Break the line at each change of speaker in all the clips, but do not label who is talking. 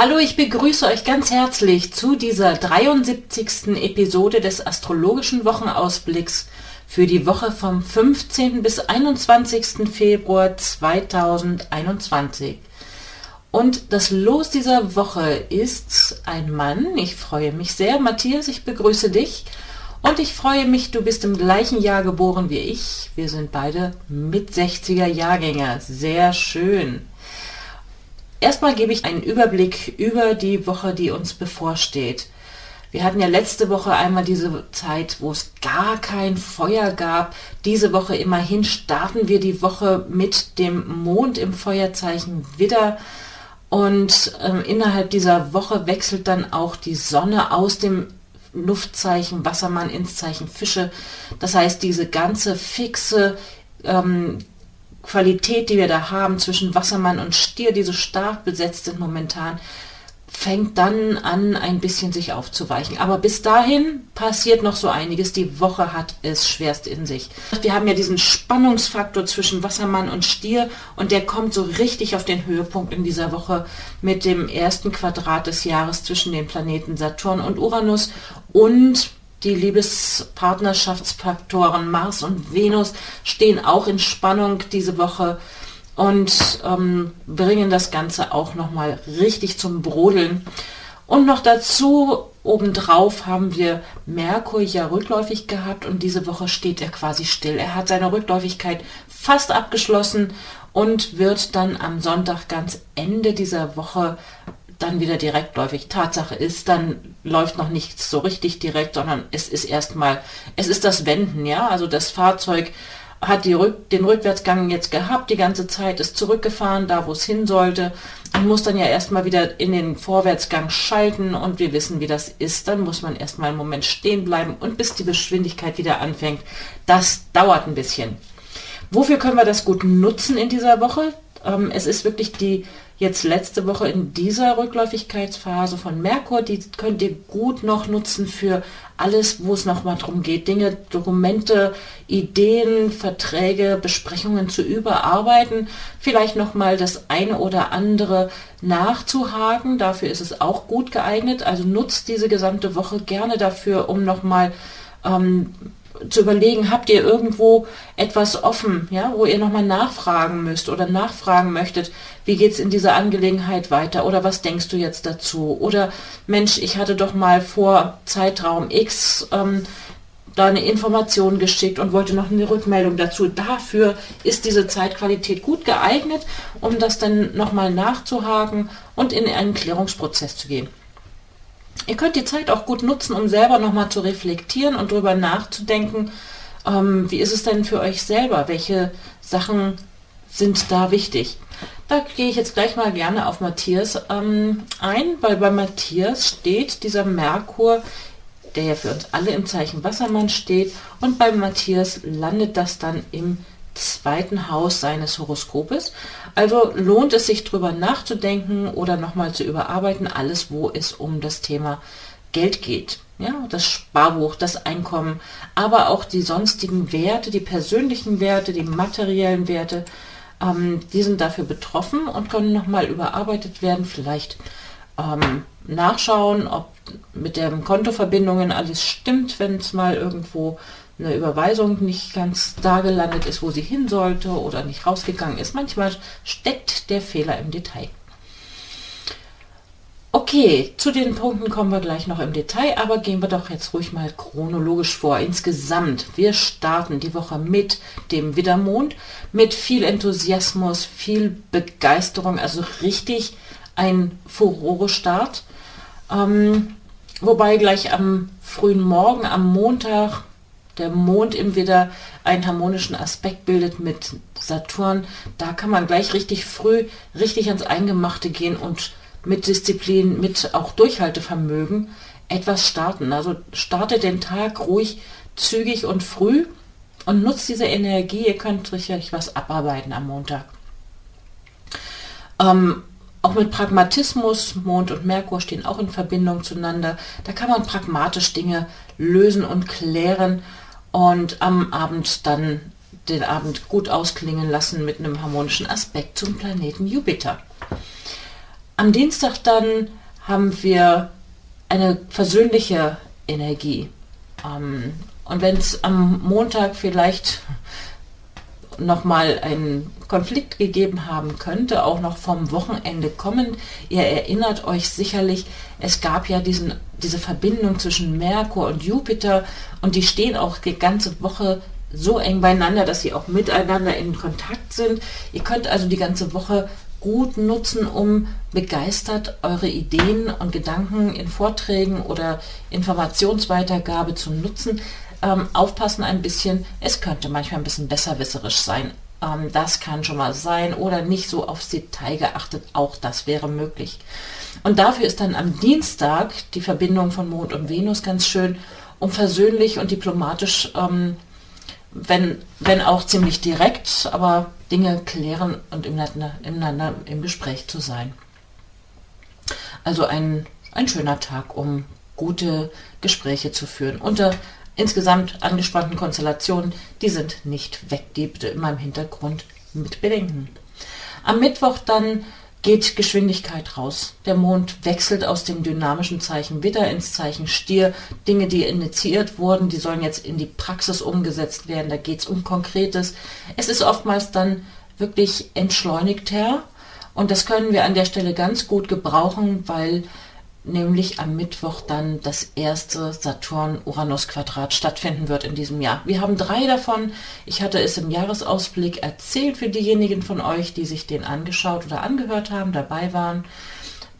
Hallo, ich begrüße euch ganz herzlich zu dieser 73. Episode des astrologischen Wochenausblicks für die Woche vom 15. bis 21. Februar 2021. Und das Los dieser Woche ist ein Mann. Ich freue mich sehr. Matthias, ich begrüße dich. Und ich freue mich, du bist im gleichen Jahr geboren wie ich. Wir sind beide mit 60er Jahrgänger. Sehr schön. Erstmal gebe ich einen Überblick über die Woche, die uns bevorsteht. Wir hatten ja letzte Woche einmal diese Zeit, wo es gar kein Feuer gab. Diese Woche immerhin starten wir die Woche mit dem Mond im Feuerzeichen Widder. Und ähm, innerhalb dieser Woche wechselt dann auch die Sonne aus dem Luftzeichen Wassermann ins Zeichen Fische. Das heißt, diese ganze fixe ähm, Qualität, die wir da haben zwischen Wassermann und Stier, die so stark besetzt sind momentan, fängt dann an, ein bisschen sich aufzuweichen. Aber bis dahin passiert noch so einiges. Die Woche hat es schwerst in sich. Wir haben ja diesen Spannungsfaktor zwischen Wassermann und Stier und der kommt so richtig auf den Höhepunkt in dieser Woche mit dem ersten Quadrat des Jahres zwischen den Planeten Saturn und Uranus und die Liebespartnerschaftsfaktoren Mars und Venus stehen auch in Spannung diese Woche und ähm, bringen das Ganze auch nochmal richtig zum Brodeln. Und noch dazu, obendrauf haben wir Merkur ja rückläufig gehabt und diese Woche steht er quasi still. Er hat seine Rückläufigkeit fast abgeschlossen und wird dann am Sonntag ganz Ende dieser Woche dann wieder direktläufig. Tatsache ist, dann läuft noch nichts so richtig direkt, sondern es ist erstmal, es ist das Wenden, ja, also das Fahrzeug hat die Rück, den Rückwärtsgang jetzt gehabt, die ganze Zeit ist zurückgefahren, da wo es hin sollte und muss dann ja erstmal wieder in den Vorwärtsgang schalten und wir wissen, wie das ist. Dann muss man erstmal einen Moment stehen bleiben und bis die Geschwindigkeit wieder anfängt. Das dauert ein bisschen. Wofür können wir das gut nutzen in dieser Woche? Ähm, es ist wirklich die jetzt letzte Woche in dieser Rückläufigkeitsphase von Merkur, die könnt ihr gut noch nutzen für alles, wo es nochmal darum geht, Dinge, Dokumente, Ideen, Verträge, Besprechungen zu überarbeiten, vielleicht nochmal das eine oder andere nachzuhaken. Dafür ist es auch gut geeignet. Also nutzt diese gesamte Woche gerne dafür, um nochmal ähm, zu überlegen, habt ihr irgendwo etwas offen, ja, wo ihr nochmal nachfragen müsst oder nachfragen möchtet, wie geht es in dieser Angelegenheit weiter oder was denkst du jetzt dazu? Oder Mensch, ich hatte doch mal vor Zeitraum X ähm, da eine Information geschickt und wollte noch eine Rückmeldung dazu. Dafür ist diese Zeitqualität gut geeignet, um das dann nochmal nachzuhaken und in einen Klärungsprozess zu gehen. Ihr könnt die Zeit auch gut nutzen, um selber nochmal zu reflektieren und darüber nachzudenken, ähm, wie ist es denn für euch selber? Welche Sachen sind da wichtig? Da gehe ich jetzt gleich mal gerne auf Matthias ähm, ein, weil bei Matthias steht dieser Merkur, der ja für uns alle im Zeichen Wassermann steht, und bei Matthias landet das dann im zweiten Haus seines Horoskopes. Also lohnt es sich drüber nachzudenken oder nochmal zu überarbeiten, alles wo es um das Thema Geld geht. Ja, das Sparbuch, das Einkommen, aber auch die sonstigen Werte, die persönlichen Werte, die materiellen Werte, ähm, die sind dafür betroffen und können nochmal überarbeitet werden. Vielleicht ähm, nachschauen, ob mit den Kontoverbindungen alles stimmt, wenn es mal irgendwo eine Überweisung nicht ganz da gelandet ist, wo sie hin sollte oder nicht rausgegangen ist. Manchmal steckt der Fehler im Detail. Okay, zu den Punkten kommen wir gleich noch im Detail, aber gehen wir doch jetzt ruhig mal chronologisch vor. Insgesamt, wir starten die Woche mit dem Widdermond, mit viel Enthusiasmus, viel Begeisterung, also richtig ein Furore-Start. Ähm, wobei gleich am frühen Morgen, am Montag, der Mond im Widder einen harmonischen Aspekt bildet mit Saturn, da kann man gleich richtig früh richtig ans Eingemachte gehen und mit Disziplin, mit auch Durchhaltevermögen etwas starten. Also startet den Tag ruhig, zügig und früh und nutzt diese Energie. Ihr könnt richtig was abarbeiten am Montag. Ähm, auch mit Pragmatismus, Mond und Merkur stehen auch in Verbindung zueinander. Da kann man pragmatisch Dinge lösen und klären und am Abend dann den Abend gut ausklingen lassen mit einem harmonischen Aspekt zum Planeten Jupiter. Am Dienstag dann haben wir eine versöhnliche Energie. Ähm, und wenn es am Montag vielleicht nochmal einen Konflikt gegeben haben könnte, auch noch vom Wochenende kommen. Ihr erinnert euch sicherlich, es gab ja diesen, diese Verbindung zwischen Merkur und Jupiter und die stehen auch die ganze Woche so eng beieinander, dass sie auch miteinander in Kontakt sind. Ihr könnt also die ganze Woche gut nutzen, um begeistert eure Ideen und Gedanken in Vorträgen oder Informationsweitergabe zu nutzen. Ähm, aufpassen ein bisschen, es könnte manchmal ein bisschen besserwisserisch sein. Ähm, das kann schon mal sein oder nicht so aufs Detail geachtet, auch das wäre möglich. Und dafür ist dann am Dienstag die Verbindung von Mond und Venus ganz schön, um versöhnlich und diplomatisch ähm, wenn, wenn auch ziemlich direkt, aber Dinge klären und ineinander im Gespräch zu sein. Also ein, ein schöner Tag, um gute Gespräche zu führen. Unter insgesamt angespannten Konstellationen, die sind nicht weg, die bitte immer im Hintergrund mit bedenken. Am Mittwoch dann geht Geschwindigkeit raus. Der Mond wechselt aus dem dynamischen Zeichen Widder ins Zeichen Stier. Dinge, die initiiert wurden, die sollen jetzt in die Praxis umgesetzt werden. Da geht es um Konkretes. Es ist oftmals dann wirklich entschleunigter und das können wir an der Stelle ganz gut gebrauchen, weil nämlich am Mittwoch dann das erste Saturn-Uranus-Quadrat stattfinden wird in diesem Jahr. Wir haben drei davon. Ich hatte es im Jahresausblick erzählt für diejenigen von euch, die sich den angeschaut oder angehört haben, dabei waren.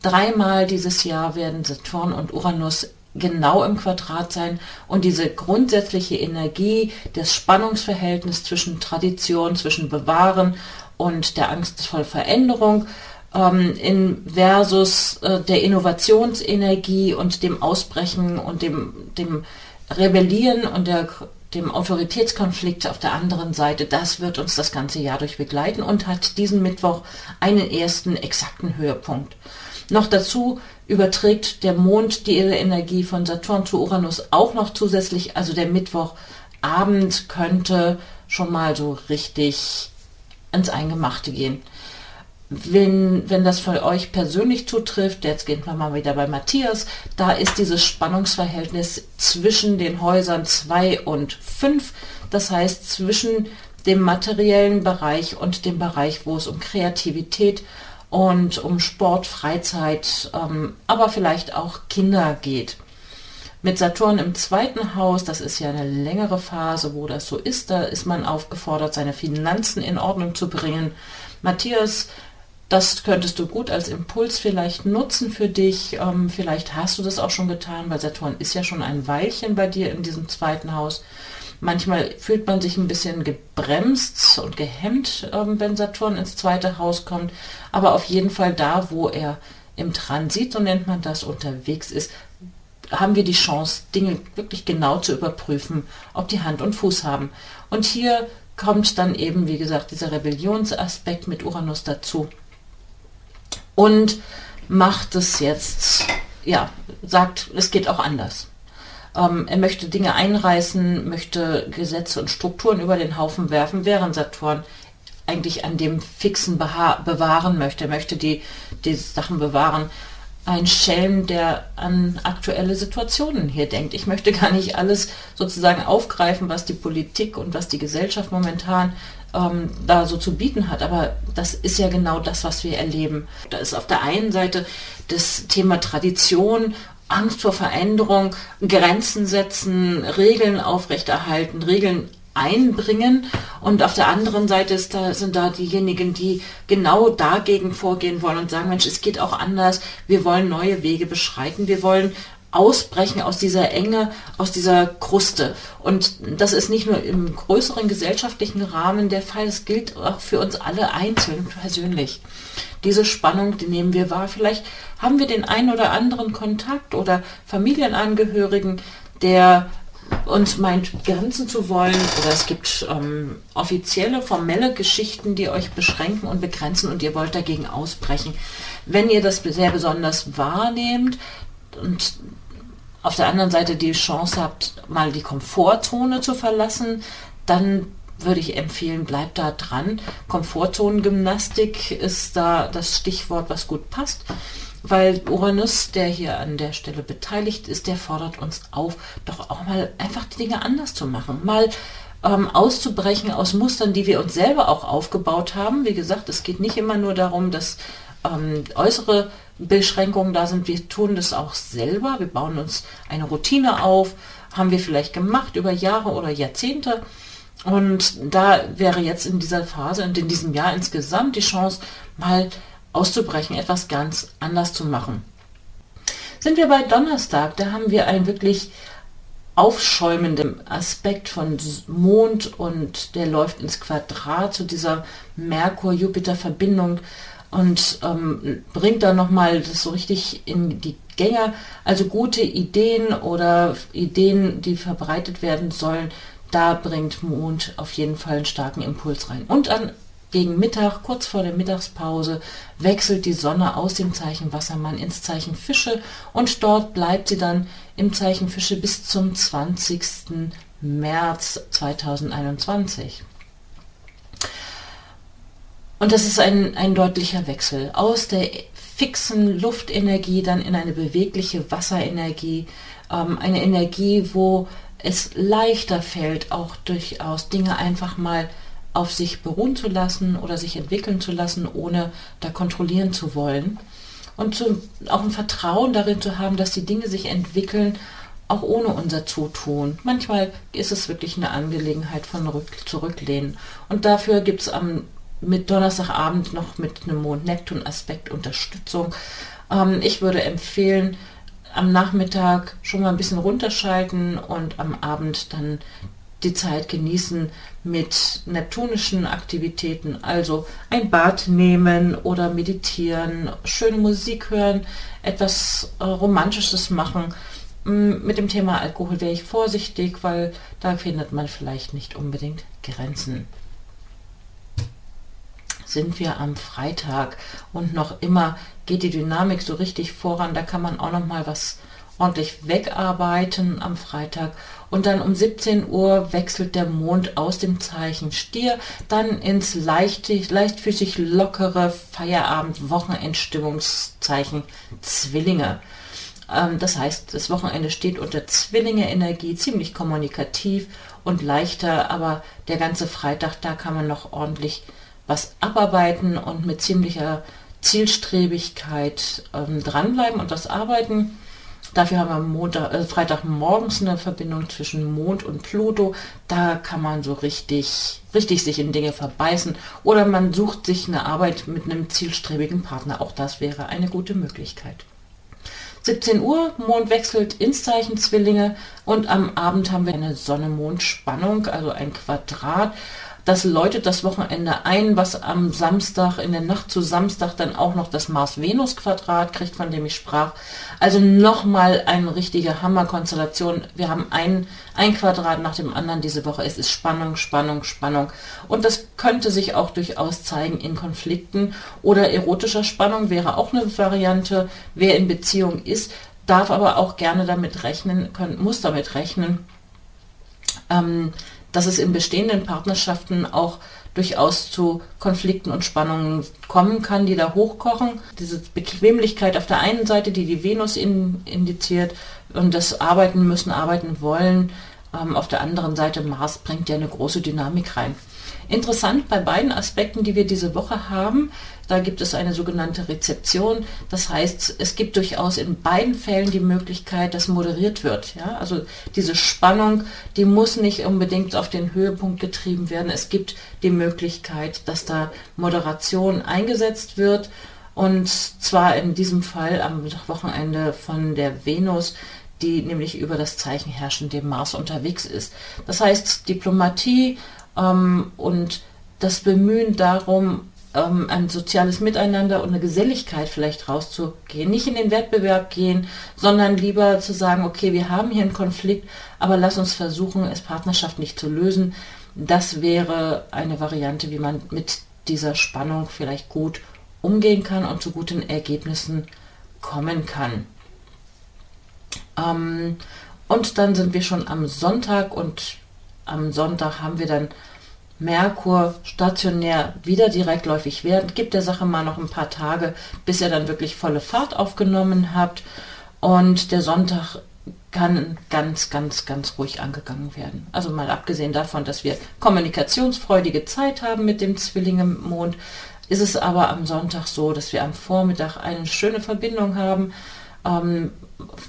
Dreimal dieses Jahr werden Saturn und Uranus genau im Quadrat sein und diese grundsätzliche Energie, das Spannungsverhältnis zwischen Tradition, zwischen Bewahren und der Angst vor Veränderung ähm, in versus äh, der Innovationsenergie und dem Ausbrechen und dem, dem Rebellieren und der, dem Autoritätskonflikt auf der anderen Seite, das wird uns das ganze Jahr durch begleiten und hat diesen Mittwoch einen ersten exakten Höhepunkt. Noch dazu überträgt der Mond die Energie von Saturn zu Uranus auch noch zusätzlich, also der Mittwochabend könnte schon mal so richtig ans Eingemachte gehen wenn, wenn das für euch persönlich zutrifft, jetzt gehen wir mal wieder bei Matthias, da ist dieses Spannungsverhältnis zwischen den Häusern 2 und 5, das heißt zwischen dem materiellen Bereich und dem Bereich, wo es um Kreativität und um Sport, Freizeit, ähm, aber vielleicht auch Kinder geht. Mit Saturn im zweiten Haus, das ist ja eine längere Phase, wo das so ist, da ist man aufgefordert, seine Finanzen in Ordnung zu bringen. Matthias das könntest du gut als Impuls vielleicht nutzen für dich. Ähm, vielleicht hast du das auch schon getan, weil Saturn ist ja schon ein Weilchen bei dir in diesem zweiten Haus. Manchmal fühlt man sich ein bisschen gebremst und gehemmt, ähm, wenn Saturn ins zweite Haus kommt. Aber auf jeden Fall da, wo er im Transit, so nennt man das, unterwegs ist, haben wir die Chance, Dinge wirklich genau zu überprüfen, ob die Hand und Fuß haben. Und hier kommt dann eben, wie gesagt, dieser Rebellionsaspekt mit Uranus dazu und macht es jetzt, ja, sagt, es geht auch anders. Ähm, er möchte Dinge einreißen, möchte Gesetze und Strukturen über den Haufen werfen, während Saturn eigentlich an dem Fixen bewahren möchte. Er möchte die, die Sachen bewahren. Ein Schelm, der an aktuelle Situationen hier denkt. Ich möchte gar nicht alles sozusagen aufgreifen, was die Politik und was die Gesellschaft momentan ähm, da so zu bieten hat. Aber das ist ja genau das, was wir erleben. Da ist auf der einen Seite das Thema Tradition, Angst vor Veränderung, Grenzen setzen, Regeln aufrechterhalten, Regeln einbringen und auf der anderen Seite ist da, sind da diejenigen, die genau dagegen vorgehen wollen und sagen, Mensch, es geht auch anders, wir wollen neue Wege beschreiten, wir wollen ausbrechen aus dieser Enge, aus dieser Kruste. Und das ist nicht nur im größeren gesellschaftlichen Rahmen der Fall, es gilt auch für uns alle einzeln persönlich. Diese Spannung, die nehmen wir wahr. Vielleicht haben wir den einen oder anderen Kontakt oder Familienangehörigen, der uns meint, grenzen zu wollen. Oder es gibt ähm, offizielle, formelle Geschichten, die euch beschränken und begrenzen und ihr wollt dagegen ausbrechen. Wenn ihr das sehr besonders wahrnehmt, und auf der anderen Seite die Chance habt, mal die Komfortzone zu verlassen, dann würde ich empfehlen, bleibt da dran. Komfortzonengymnastik ist da das Stichwort, was gut passt, weil Uranus, der hier an der Stelle beteiligt ist, der fordert uns auf, doch auch mal einfach die Dinge anders zu machen, mal ähm, auszubrechen aus Mustern, die wir uns selber auch aufgebaut haben. Wie gesagt, es geht nicht immer nur darum, dass ähm, äußere Beschränkungen da sind. Wir tun das auch selber. Wir bauen uns eine Routine auf, haben wir vielleicht gemacht über Jahre oder Jahrzehnte. Und da wäre jetzt in dieser Phase und in diesem Jahr insgesamt die Chance, mal auszubrechen, etwas ganz anders zu machen. Sind wir bei Donnerstag, da haben wir einen wirklich aufschäumenden Aspekt von Mond und der läuft ins Quadrat zu dieser Merkur-Jupiter-Verbindung und ähm, bringt dann nochmal das so richtig in die Gänge. Also gute Ideen oder Ideen, die verbreitet werden sollen, da bringt Mond auf jeden Fall einen starken Impuls rein. Und an gegen Mittag, kurz vor der Mittagspause, wechselt die Sonne aus dem Zeichen Wassermann ins Zeichen Fische und dort bleibt sie dann im Zeichen Fische bis zum 20. März 2021. Und das ist ein, ein deutlicher Wechsel aus der fixen Luftenergie dann in eine bewegliche Wasserenergie, ähm, eine Energie, wo es leichter fällt, auch durchaus Dinge einfach mal auf sich beruhen zu lassen oder sich entwickeln zu lassen, ohne da kontrollieren zu wollen. Und zu, auch ein Vertrauen darin zu haben, dass die Dinge sich entwickeln, auch ohne unser Zutun. Manchmal ist es wirklich eine Angelegenheit von Rück Zurücklehnen. Und dafür gibt es am mit Donnerstagabend noch mit einem Mond-Neptun-Aspekt Unterstützung. Ähm, ich würde empfehlen, am Nachmittag schon mal ein bisschen runterschalten und am Abend dann die Zeit genießen mit neptunischen Aktivitäten, also ein Bad nehmen oder meditieren, schöne Musik hören, etwas äh, Romantisches machen. Mm, mit dem Thema Alkohol wäre ich vorsichtig, weil da findet man vielleicht nicht unbedingt Grenzen sind wir am Freitag und noch immer geht die Dynamik so richtig voran. Da kann man auch noch mal was ordentlich wegarbeiten am Freitag. Und dann um 17 Uhr wechselt der Mond aus dem Zeichen Stier dann ins leichtig, leichtfüßig lockere Feierabend-Wochenendstimmungszeichen Zwillinge. Ähm, das heißt, das Wochenende steht unter Zwillinge-Energie, ziemlich kommunikativ und leichter, aber der ganze Freitag, da kann man noch ordentlich was abarbeiten und mit ziemlicher Zielstrebigkeit ähm, dranbleiben und das arbeiten. Dafür haben wir Montag, äh, Freitagmorgens eine Verbindung zwischen Mond und Pluto. Da kann man so richtig, richtig sich in Dinge verbeißen. Oder man sucht sich eine Arbeit mit einem zielstrebigen Partner. Auch das wäre eine gute Möglichkeit. 17 Uhr, Mond wechselt ins Zeichen Zwillinge und am Abend haben wir eine Sonne-Mond-Spannung, also ein Quadrat. Das läutet das Wochenende ein, was am Samstag, in der Nacht zu Samstag dann auch noch das Mars-Venus-Quadrat kriegt, von dem ich sprach. Also nochmal eine richtige Hammerkonstellation. Wir haben ein, ein Quadrat nach dem anderen diese Woche. Es ist Spannung, Spannung, Spannung. Und das könnte sich auch durchaus zeigen in Konflikten oder erotischer Spannung wäre auch eine Variante. Wer in Beziehung ist, darf aber auch gerne damit rechnen, können, muss damit rechnen, ähm, dass es in bestehenden Partnerschaften auch durchaus zu Konflikten und Spannungen kommen kann, die da hochkochen. Diese Bequemlichkeit auf der einen Seite, die die Venus in, indiziert und das Arbeiten müssen, arbeiten wollen. Ähm, auf der anderen Seite Mars bringt ja eine große Dynamik rein. Interessant bei beiden Aspekten, die wir diese Woche haben, da gibt es eine sogenannte Rezeption. Das heißt, es gibt durchaus in beiden Fällen die Möglichkeit, dass moderiert wird. Ja? Also diese Spannung, die muss nicht unbedingt auf den Höhepunkt getrieben werden. Es gibt die Möglichkeit, dass da Moderation eingesetzt wird. Und zwar in diesem Fall am Wochenende von der Venus, die nämlich über das Zeichen herrschen, dem Mars unterwegs ist. Das heißt, Diplomatie ähm, und das Bemühen darum, ähm, ein soziales Miteinander und eine Geselligkeit vielleicht rauszugehen. Nicht in den Wettbewerb gehen, sondern lieber zu sagen, okay, wir haben hier einen Konflikt, aber lass uns versuchen, es partnerschaftlich zu lösen. Das wäre eine Variante, wie man mit dieser Spannung vielleicht gut umgehen kann und zu guten Ergebnissen kommen kann. Ähm, und dann sind wir schon am Sonntag und am Sonntag haben wir dann Merkur stationär wieder direktläufig werden. Gibt der Sache mal noch ein paar Tage, bis ihr dann wirklich volle Fahrt aufgenommen habt. Und der Sonntag kann ganz, ganz, ganz ruhig angegangen werden. Also mal abgesehen davon, dass wir kommunikationsfreudige Zeit haben mit dem Zwilling Mond, ist es aber am Sonntag so, dass wir am Vormittag eine schöne Verbindung haben. Ähm,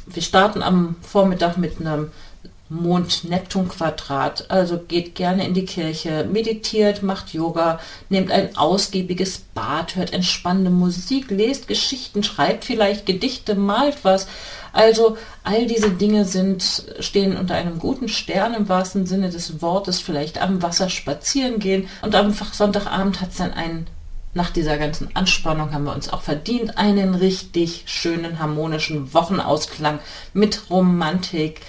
wir starten am Vormittag mit einem Mond-Neptun-Quadrat. Also geht gerne in die Kirche, meditiert, macht Yoga, nehmt ein ausgiebiges Bad, hört entspannende Musik, lest Geschichten, schreibt vielleicht Gedichte, malt was. Also all diese Dinge sind, stehen unter einem guten Stern im wahrsten Sinne des Wortes, vielleicht am Wasser spazieren gehen. Und am Sonntagabend hat es dann einen nach dieser ganzen Anspannung haben wir uns auch verdient einen richtig schönen harmonischen Wochenausklang mit Romantik,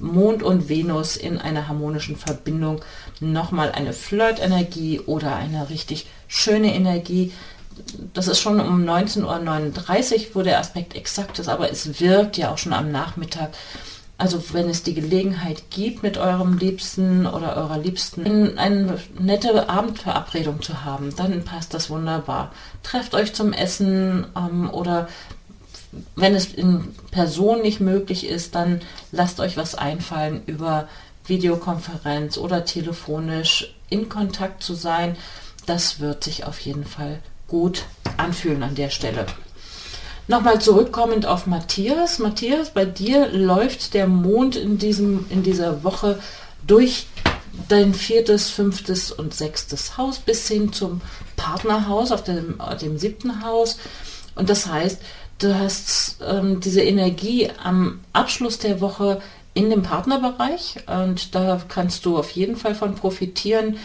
Mond und Venus in einer harmonischen Verbindung nochmal eine Flirt-Energie oder eine richtig schöne Energie. Das ist schon um 19.39 Uhr, wo der Aspekt exakt ist, aber es wirkt ja auch schon am Nachmittag. Also wenn es die Gelegenheit gibt, mit eurem Liebsten oder eurer Liebsten eine nette Abendverabredung zu haben, dann passt das wunderbar. Trefft euch zum Essen ähm, oder wenn es in Person nicht möglich ist, dann lasst euch was einfallen über Videokonferenz oder telefonisch in Kontakt zu sein. Das wird sich auf jeden Fall gut anfühlen an der Stelle. Nochmal zurückkommend auf Matthias. Matthias, bei dir läuft der Mond in, diesem, in dieser Woche durch dein viertes, fünftes und sechstes Haus bis hin zum Partnerhaus auf dem, dem siebten Haus. Und das heißt, du hast ähm, diese Energie am Abschluss der Woche in dem Partnerbereich und da kannst du auf jeden Fall von profitieren.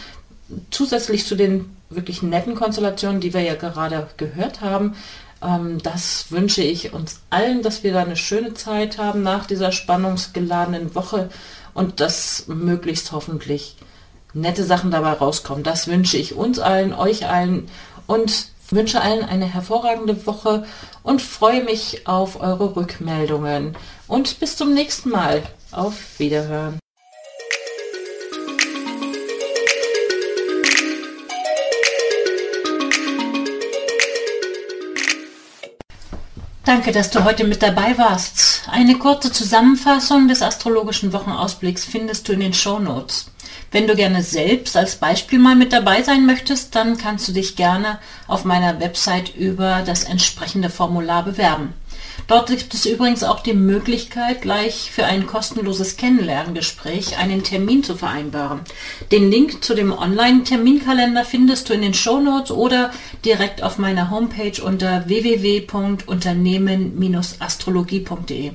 Zusätzlich zu den wirklich netten Konstellationen, die wir ja gerade gehört haben, ähm, das wünsche ich uns allen, dass wir da eine schöne Zeit haben nach dieser spannungsgeladenen Woche und dass möglichst hoffentlich nette Sachen dabei rauskommen. Das wünsche ich uns allen, euch allen und wünsche allen eine hervorragende Woche und freue mich auf eure Rückmeldungen. Und bis zum nächsten Mal. Auf Wiederhören. Danke, dass du heute mit dabei warst. Eine kurze Zusammenfassung des astrologischen Wochenausblicks findest du in den Show Notes. Wenn du gerne selbst als Beispiel mal mit dabei sein möchtest, dann kannst du dich gerne auf meiner Website über das entsprechende Formular bewerben. Dort gibt es übrigens auch die Möglichkeit, gleich für ein kostenloses Kennenlerngespräch einen Termin zu vereinbaren. Den Link zu dem Online-Terminkalender findest du in den Show Notes oder direkt auf meiner Homepage unter www.unternehmen-astrologie.de.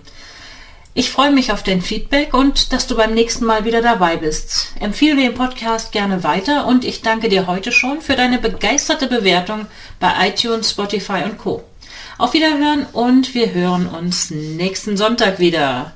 Ich freue mich auf dein Feedback und dass du beim nächsten Mal wieder dabei bist. Empfehle den Podcast gerne weiter und ich danke dir heute schon für deine begeisterte Bewertung bei iTunes, Spotify und Co. Auf Wiederhören und wir hören uns nächsten Sonntag wieder.